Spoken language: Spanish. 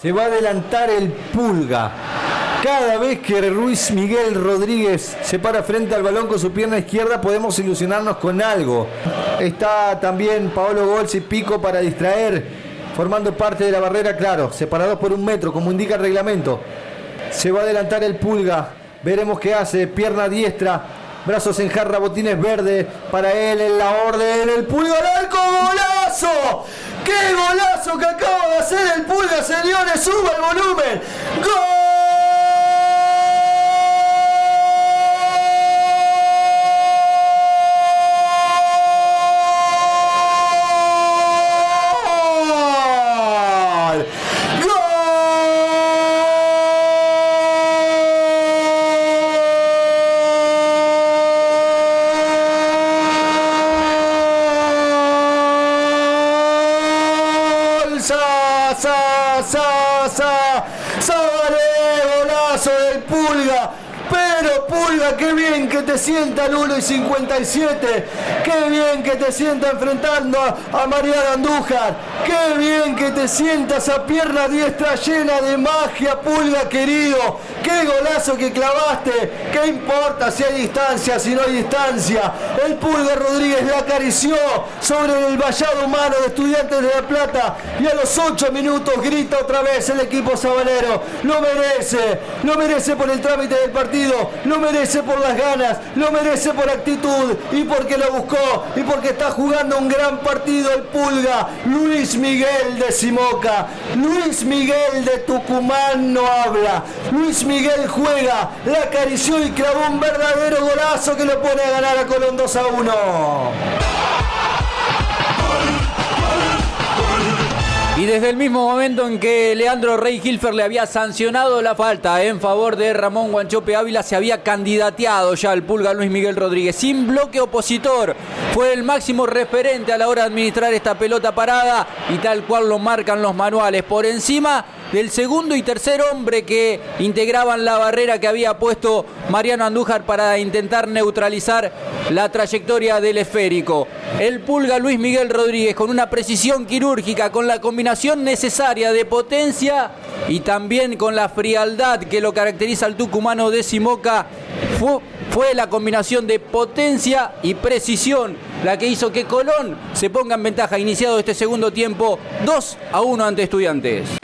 Se va a adelantar el pulga. Cada vez que Ruiz Miguel Rodríguez se para frente al balón con su pierna izquierda podemos ilusionarnos con algo. Está también Paolo Golsi Pico para distraer, formando parte de la barrera, claro, separados por un metro, como indica el reglamento. Se va a adelantar el pulga. Veremos qué hace. Pierna diestra. Brazos en jarra, botines verdes. Para él en la orden. El pulga al arco. ¡Golazo! ¡Qué golazo que acaba de hacer el pulga, señores! ¡Suba el volumen! ¡Gol! sa, sa, sa, sale, golazo del pulga qué bien que te sienta el 1 y 57. Qué bien que te sienta enfrentando a, Mariana Andújar. Qué bien que te sienta esa pierna diestra llena de magia, Pulga querido. Qué golazo que clavaste. ¿Qué importa si hay distancia, si no hay distancia? El Pulga Rodríguez la acarició sobre el vallado humano de Estudiantes de La Plata. Y a los 8 minutos grita otra vez el equipo sabanero. Lo merece. Lo merece por el trámite del partido. Lo merece por las ganas, lo merece por actitud y porque lo buscó y porque está jugando un gran partido el Pulga. Luis Miguel de Simoca, Luis Miguel de Tucumán no habla. Luis Miguel juega, la acarició y clavó un verdadero golazo que lo pone a ganar a Colón 2 a 1. Y desde el mismo momento en que Leandro Rey Gilfer le había sancionado la falta en favor de Ramón Guanchope Ávila, se había candidateado ya al pulga Luis Miguel Rodríguez. Sin bloque opositor, fue el máximo referente a la hora de administrar esta pelota parada y tal cual lo marcan los manuales. Por encima del segundo y tercer hombre que integraban la barrera que había puesto Mariano Andújar para intentar neutralizar la trayectoria del esférico. El pulga Luis Miguel Rodríguez con una precisión quirúrgica, con la combinación necesaria de potencia y también con la frialdad que lo caracteriza al tucumano de Simoca, fue, fue la combinación de potencia y precisión la que hizo que Colón se ponga en ventaja iniciado este segundo tiempo 2 a 1 ante estudiantes.